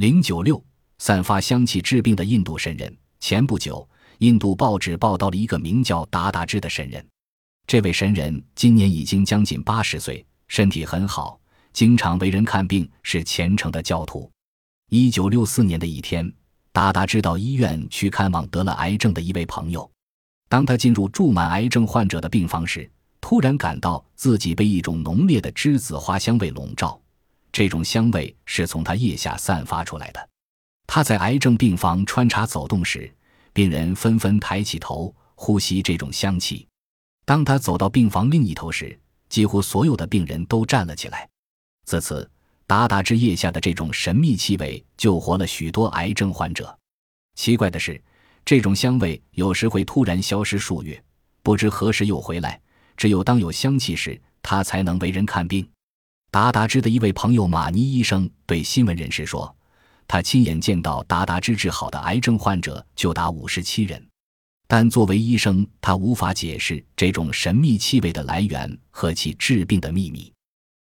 零九六，散发香气治病的印度神人。前不久，印度报纸报道了一个名叫达达之的神人。这位神人今年已经将近八十岁，身体很好，经常为人看病，是虔诚的教徒。一九六四年的一天，达达之到医院去看望得了癌症的一位朋友。当他进入住满癌症患者的病房时，突然感到自己被一种浓烈的栀子花香味笼罩。这种香味是从他腋下散发出来的。他在癌症病房穿插走动时，病人纷纷抬起头呼吸这种香气。当他走到病房另一头时，几乎所有的病人都站了起来。自此，达达之腋下的这种神秘气味救活了许多癌症患者。奇怪的是，这种香味有时会突然消失数月，不知何时又回来。只有当有香气时，他才能为人看病。达达之的一位朋友马尼医生对新闻人士说：“他亲眼见到达达之治好的癌症患者就达五十七人，但作为医生，他无法解释这种神秘气味的来源和其治病的秘密。”